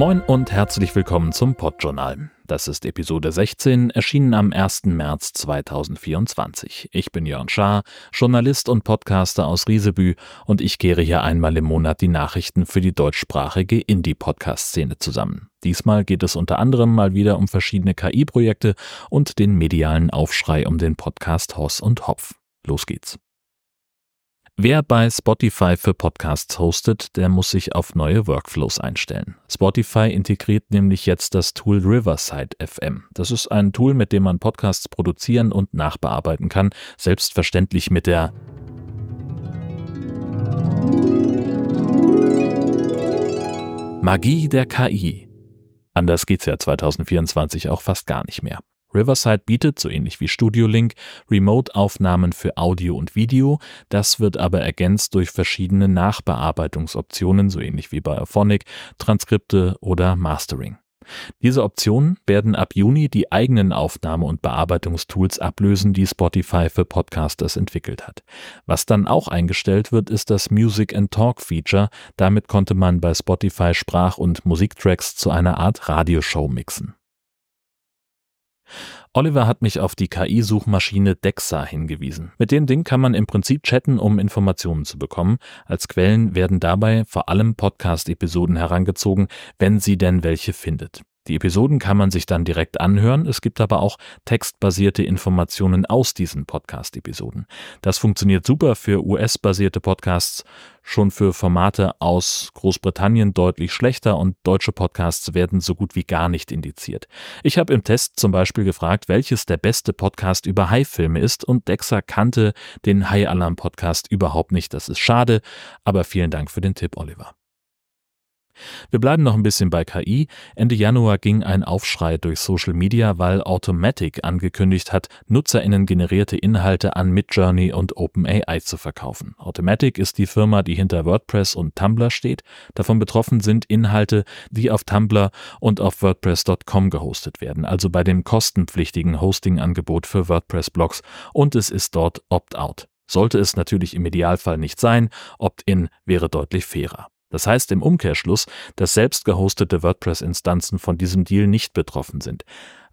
Moin und herzlich willkommen zum Podjournal. Das ist Episode 16, erschienen am 1. März 2024. Ich bin Jörn Schaar, Journalist und Podcaster aus Riesebü und ich kehre hier einmal im Monat die Nachrichten für die deutschsprachige Indie-Podcast-Szene zusammen. Diesmal geht es unter anderem mal wieder um verschiedene KI-Projekte und den medialen Aufschrei um den Podcast Hoss und Hopf. Los geht's. Wer bei Spotify für Podcasts hostet, der muss sich auf neue Workflows einstellen. Spotify integriert nämlich jetzt das Tool Riverside FM. Das ist ein Tool, mit dem man Podcasts produzieren und nachbearbeiten kann, selbstverständlich mit der Magie der KI. Anders geht's ja 2024 auch fast gar nicht mehr. Riverside bietet, so ähnlich wie Studio Link, Remote-Aufnahmen für Audio und Video, das wird aber ergänzt durch verschiedene Nachbearbeitungsoptionen, so ähnlich wie bei Auphonic, Transkripte oder Mastering. Diese Optionen werden ab Juni die eigenen Aufnahme- und Bearbeitungstools ablösen, die Spotify für Podcasters entwickelt hat. Was dann auch eingestellt wird, ist das Music and Talk Feature. Damit konnte man bei Spotify Sprach- und Musiktracks zu einer Art Radioshow mixen. Oliver hat mich auf die KI-Suchmaschine Dexa hingewiesen. Mit dem Ding kann man im Prinzip chatten, um Informationen zu bekommen. Als Quellen werden dabei vor allem Podcast-Episoden herangezogen, wenn sie denn welche findet. Die Episoden kann man sich dann direkt anhören, es gibt aber auch textbasierte Informationen aus diesen Podcast-Episoden. Das funktioniert super für US-basierte Podcasts, schon für Formate aus Großbritannien deutlich schlechter und deutsche Podcasts werden so gut wie gar nicht indiziert. Ich habe im Test zum Beispiel gefragt, welches der beste Podcast über Hai-Filme ist und Dexa kannte den Hai-Alarm-Podcast überhaupt nicht. Das ist schade, aber vielen Dank für den Tipp, Oliver. Wir bleiben noch ein bisschen bei KI. Ende Januar ging ein Aufschrei durch Social Media, weil Automatic angekündigt hat, NutzerInnen generierte Inhalte an Midjourney und OpenAI zu verkaufen. Automatic ist die Firma, die hinter WordPress und Tumblr steht. Davon betroffen sind Inhalte, die auf Tumblr und auf WordPress.com gehostet werden, also bei dem kostenpflichtigen Hosting-Angebot für WordPress-Blogs und es ist dort Opt-out. Sollte es natürlich im Idealfall nicht sein, Opt-in wäre deutlich fairer. Das heißt im Umkehrschluss, dass selbst gehostete WordPress-Instanzen von diesem Deal nicht betroffen sind.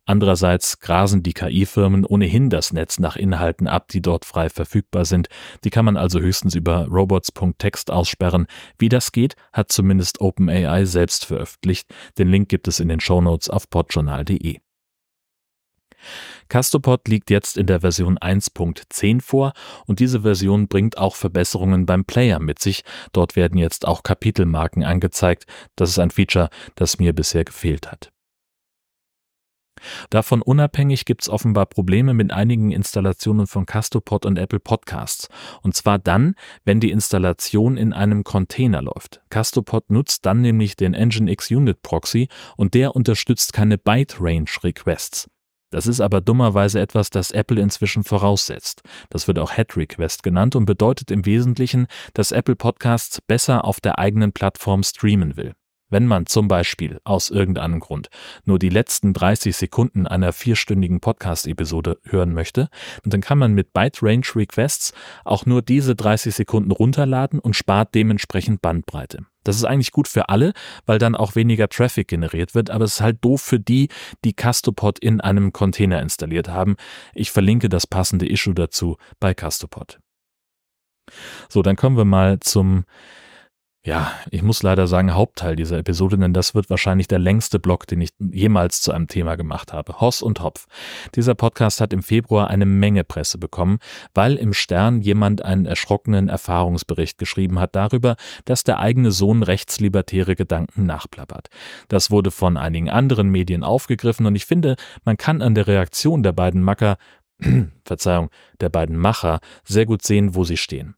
Andererseits grasen die KI-Firmen ohnehin das Netz nach Inhalten ab, die dort frei verfügbar sind. Die kann man also höchstens über robots.text aussperren. Wie das geht, hat zumindest OpenAI selbst veröffentlicht. Den Link gibt es in den Shownotes auf podjournal.de. Castopod liegt jetzt in der Version 1.10 vor und diese Version bringt auch Verbesserungen beim Player mit sich. Dort werden jetzt auch Kapitelmarken angezeigt. Das ist ein Feature, das mir bisher gefehlt hat. Davon unabhängig gibt es offenbar Probleme mit einigen Installationen von Castopod und Apple Podcasts. Und zwar dann, wenn die Installation in einem Container läuft. Castopod nutzt dann nämlich den Nginx Unit Proxy und der unterstützt keine Byte Range Requests. Das ist aber dummerweise etwas, das Apple inzwischen voraussetzt. Das wird auch Head Request genannt und bedeutet im Wesentlichen, dass Apple Podcasts besser auf der eigenen Plattform streamen will. Wenn man zum Beispiel aus irgendeinem Grund nur die letzten 30 Sekunden einer vierstündigen Podcast-Episode hören möchte, dann kann man mit Byte Range Requests auch nur diese 30 Sekunden runterladen und spart dementsprechend Bandbreite. Das ist eigentlich gut für alle, weil dann auch weniger Traffic generiert wird, aber es ist halt doof für die, die Castopod in einem Container installiert haben. Ich verlinke das passende Issue dazu bei Castopod. So, dann kommen wir mal zum ja, ich muss leider sagen, Hauptteil dieser Episode, denn das wird wahrscheinlich der längste Blog, den ich jemals zu einem Thema gemacht habe. Hoss und Hopf. Dieser Podcast hat im Februar eine Menge Presse bekommen, weil im Stern jemand einen erschrockenen Erfahrungsbericht geschrieben hat darüber, dass der eigene Sohn rechtslibertäre Gedanken nachplappert. Das wurde von einigen anderen Medien aufgegriffen und ich finde, man kann an der Reaktion der beiden Macker Verzeihung, der beiden Macher sehr gut sehen, wo sie stehen.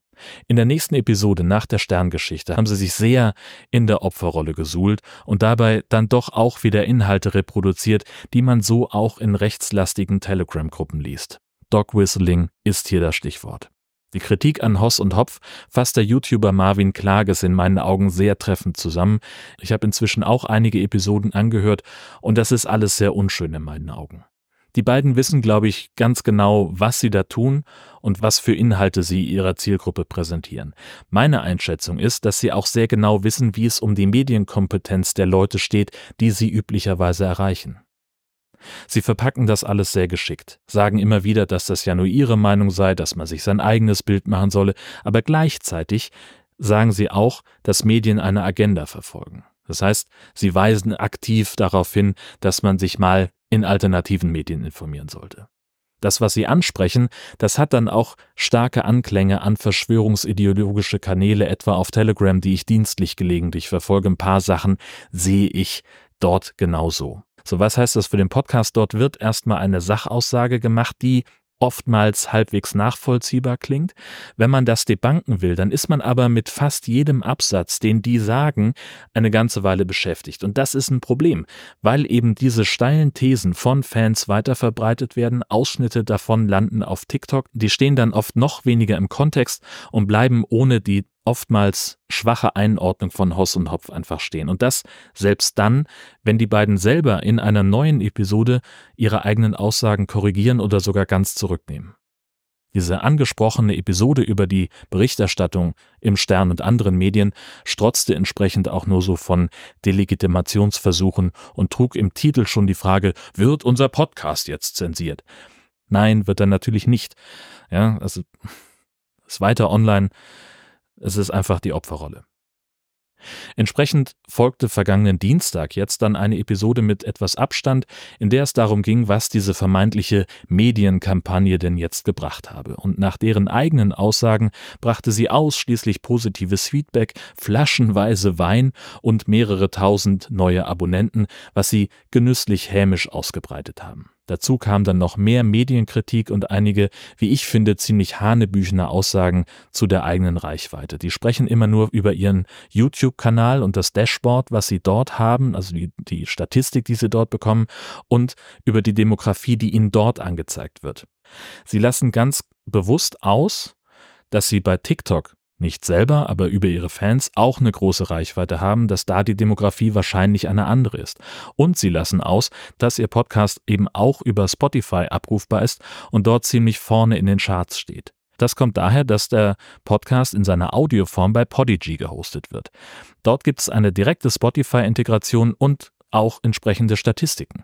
In der nächsten Episode nach der Sterngeschichte haben sie sich sehr in der Opferrolle gesuhlt und dabei dann doch auch wieder Inhalte reproduziert, die man so auch in rechtslastigen Telegram-Gruppen liest. Dog Whistling ist hier das Stichwort. Die Kritik an Hoss und Hopf fasst der YouTuber Marvin Klages in meinen Augen sehr treffend zusammen. Ich habe inzwischen auch einige Episoden angehört und das ist alles sehr unschön in meinen Augen. Die beiden wissen, glaube ich, ganz genau, was sie da tun und was für Inhalte sie ihrer Zielgruppe präsentieren. Meine Einschätzung ist, dass sie auch sehr genau wissen, wie es um die Medienkompetenz der Leute steht, die sie üblicherweise erreichen. Sie verpacken das alles sehr geschickt, sagen immer wieder, dass das ja nur ihre Meinung sei, dass man sich sein eigenes Bild machen solle, aber gleichzeitig sagen sie auch, dass Medien eine Agenda verfolgen. Das heißt, sie weisen aktiv darauf hin, dass man sich mal in alternativen Medien informieren sollte. Das, was sie ansprechen, das hat dann auch starke Anklänge an verschwörungsideologische Kanäle, etwa auf Telegram, die ich dienstlich gelegentlich verfolge. Ein paar Sachen sehe ich dort genauso. So, was heißt das für den Podcast? Dort wird erstmal eine Sachaussage gemacht, die oftmals halbwegs nachvollziehbar klingt. Wenn man das debunken will, dann ist man aber mit fast jedem Absatz, den die sagen, eine ganze Weile beschäftigt. Und das ist ein Problem, weil eben diese steilen Thesen von Fans weiterverbreitet werden, Ausschnitte davon landen auf TikTok, die stehen dann oft noch weniger im Kontext und bleiben ohne die oftmals schwache Einordnung von Hoss und Hopf einfach stehen. Und das selbst dann, wenn die beiden selber in einer neuen Episode ihre eigenen Aussagen korrigieren oder sogar ganz zurücknehmen. Diese angesprochene Episode über die Berichterstattung im Stern und anderen Medien strotzte entsprechend auch nur so von Delegitimationsversuchen und trug im Titel schon die Frage, wird unser Podcast jetzt zensiert? Nein, wird er natürlich nicht. Ja, also ist weiter online es ist einfach die Opferrolle. Entsprechend folgte vergangenen Dienstag jetzt dann eine Episode mit etwas Abstand, in der es darum ging, was diese vermeintliche Medienkampagne denn jetzt gebracht habe. Und nach deren eigenen Aussagen brachte sie ausschließlich positives Feedback, flaschenweise Wein und mehrere tausend neue Abonnenten, was sie genüsslich hämisch ausgebreitet haben. Dazu kam dann noch mehr Medienkritik und einige, wie ich finde, ziemlich hanebüchene Aussagen zu der eigenen Reichweite. Die sprechen immer nur über ihren YouTube-Kanal und das Dashboard, was sie dort haben, also die, die Statistik, die sie dort bekommen und über die Demografie, die ihnen dort angezeigt wird. Sie lassen ganz bewusst aus, dass sie bei TikTok nicht selber, aber über ihre Fans auch eine große Reichweite haben, dass da die Demografie wahrscheinlich eine andere ist. Und sie lassen aus, dass ihr Podcast eben auch über Spotify abrufbar ist und dort ziemlich vorne in den Charts steht. Das kommt daher, dass der Podcast in seiner Audioform bei Podigy gehostet wird. Dort gibt es eine direkte Spotify-Integration und auch entsprechende Statistiken.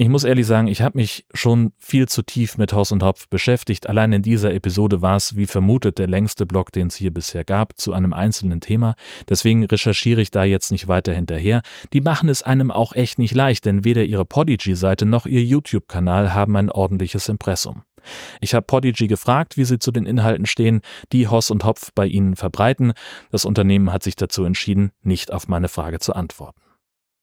Ich muss ehrlich sagen, ich habe mich schon viel zu tief mit Haus und Hopf beschäftigt. Allein in dieser Episode war es, wie vermutet, der längste Blog, den es hier bisher gab, zu einem einzelnen Thema. Deswegen recherchiere ich da jetzt nicht weiter hinterher. Die machen es einem auch echt nicht leicht, denn weder ihre Podigy-Seite noch ihr YouTube-Kanal haben ein ordentliches Impressum. Ich habe Podigy gefragt, wie sie zu den Inhalten stehen, die Hoss und Hopf bei ihnen verbreiten. Das Unternehmen hat sich dazu entschieden, nicht auf meine Frage zu antworten.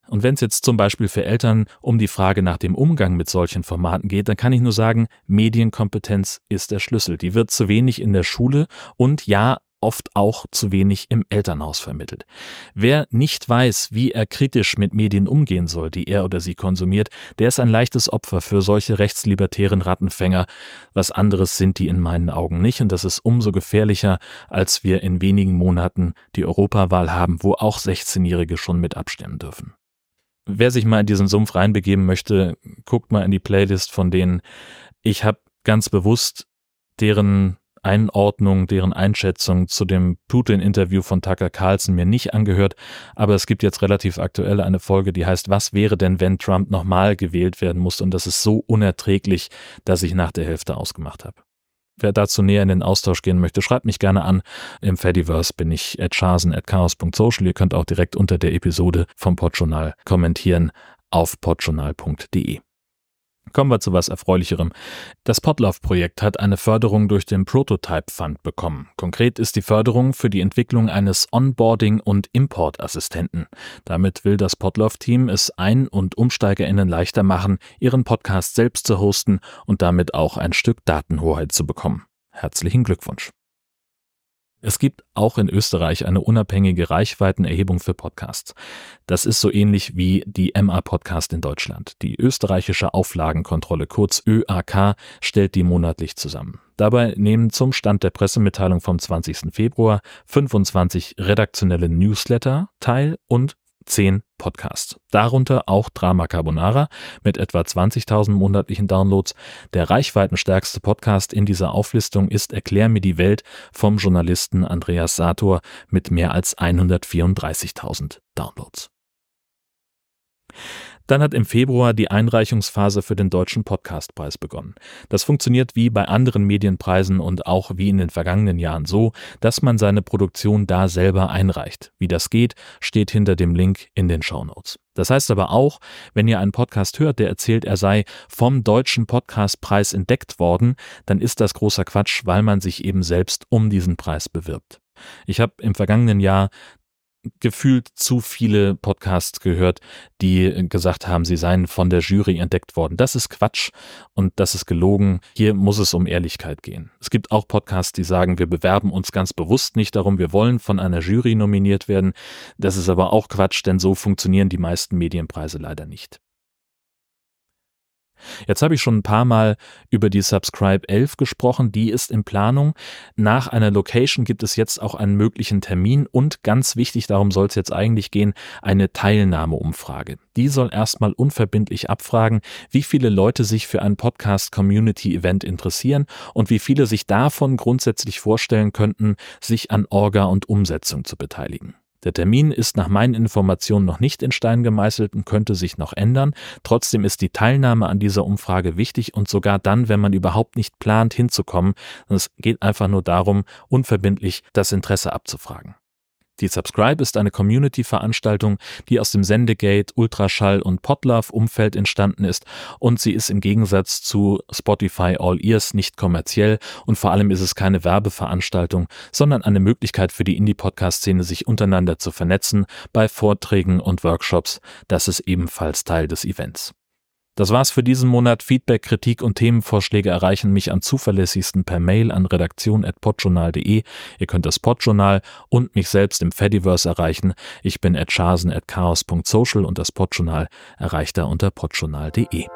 Und wenn es jetzt zum Beispiel für Eltern um die Frage nach dem Umgang mit solchen Formaten geht, dann kann ich nur sagen, Medienkompetenz ist der Schlüssel. Die wird zu wenig in der Schule und ja, oft auch zu wenig im Elternhaus vermittelt. Wer nicht weiß, wie er kritisch mit Medien umgehen soll, die er oder sie konsumiert, der ist ein leichtes Opfer für solche rechtslibertären Rattenfänger. Was anderes sind die in meinen Augen nicht und das ist umso gefährlicher, als wir in wenigen Monaten die Europawahl haben, wo auch 16-Jährige schon mit abstimmen dürfen. Wer sich mal in diesen Sumpf reinbegeben möchte, guckt mal in die Playlist von denen. Ich habe ganz bewusst deren Einordnung, deren Einschätzung zu dem Putin-Interview von Tucker Carlson mir nicht angehört, aber es gibt jetzt relativ aktuell eine Folge, die heißt, was wäre denn, wenn Trump nochmal gewählt werden muss? Und das ist so unerträglich, dass ich nach der Hälfte ausgemacht habe. Wer dazu näher in den Austausch gehen möchte, schreibt mich gerne an. Im Fediverse bin ich at chasen at chaos.social. Ihr könnt auch direkt unter der Episode vom Podjournal kommentieren auf podjournal.de. Kommen wir zu was Erfreulicherem. Das Podlove-Projekt hat eine Förderung durch den Prototype Fund bekommen. Konkret ist die Förderung für die Entwicklung eines Onboarding- und Importassistenten. Damit will das Podlove-Team es Ein- und UmsteigerInnen leichter machen, ihren Podcast selbst zu hosten und damit auch ein Stück Datenhoheit zu bekommen. Herzlichen Glückwunsch. Es gibt auch in Österreich eine unabhängige Reichweitenerhebung für Podcasts. Das ist so ähnlich wie die MA Podcast in Deutschland. Die österreichische Auflagenkontrolle, kurz ÖAK, stellt die monatlich zusammen. Dabei nehmen zum Stand der Pressemitteilung vom 20. Februar 25 redaktionelle Newsletter teil und 10 Podcasts. Darunter auch Drama Carbonara mit etwa 20.000 monatlichen Downloads. Der reichweitenstärkste Podcast in dieser Auflistung ist Erklär mir die Welt vom Journalisten Andreas Sator mit mehr als 134.000 Downloads. Dann hat im Februar die Einreichungsphase für den Deutschen Podcastpreis begonnen. Das funktioniert wie bei anderen Medienpreisen und auch wie in den vergangenen Jahren so, dass man seine Produktion da selber einreicht. Wie das geht, steht hinter dem Link in den Shownotes. Das heißt aber auch, wenn ihr einen Podcast hört, der erzählt, er sei vom Deutschen Podcastpreis entdeckt worden, dann ist das großer Quatsch, weil man sich eben selbst um diesen Preis bewirbt. Ich habe im vergangenen Jahr gefühlt zu viele Podcasts gehört, die gesagt haben, sie seien von der Jury entdeckt worden. Das ist Quatsch und das ist gelogen. Hier muss es um Ehrlichkeit gehen. Es gibt auch Podcasts, die sagen, wir bewerben uns ganz bewusst nicht darum, wir wollen von einer Jury nominiert werden. Das ist aber auch Quatsch, denn so funktionieren die meisten Medienpreise leider nicht. Jetzt habe ich schon ein paar Mal über die Subscribe 11 gesprochen, die ist in Planung. Nach einer Location gibt es jetzt auch einen möglichen Termin und ganz wichtig, darum soll es jetzt eigentlich gehen, eine Teilnahmeumfrage. Die soll erstmal unverbindlich abfragen, wie viele Leute sich für ein Podcast Community Event interessieren und wie viele sich davon grundsätzlich vorstellen könnten, sich an Orga und Umsetzung zu beteiligen. Der Termin ist nach meinen Informationen noch nicht in Stein gemeißelt und könnte sich noch ändern. Trotzdem ist die Teilnahme an dieser Umfrage wichtig und sogar dann, wenn man überhaupt nicht plant hinzukommen. Es geht einfach nur darum, unverbindlich das Interesse abzufragen. Die Subscribe ist eine Community-Veranstaltung, die aus dem Sendegate, Ultraschall und Podlove-Umfeld entstanden ist und sie ist im Gegensatz zu Spotify All Ears nicht kommerziell und vor allem ist es keine Werbeveranstaltung, sondern eine Möglichkeit für die Indie-Podcast-Szene, sich untereinander zu vernetzen bei Vorträgen und Workshops. Das ist ebenfalls Teil des Events. Das war's für diesen Monat. Feedback, Kritik und Themenvorschläge erreichen mich am zuverlässigsten per Mail an redaktion.podjournal.de. Ihr könnt das Podjournal und mich selbst im Fediverse erreichen. Ich bin at chaos.social und das Podjournal erreicht er unter podjournal.de.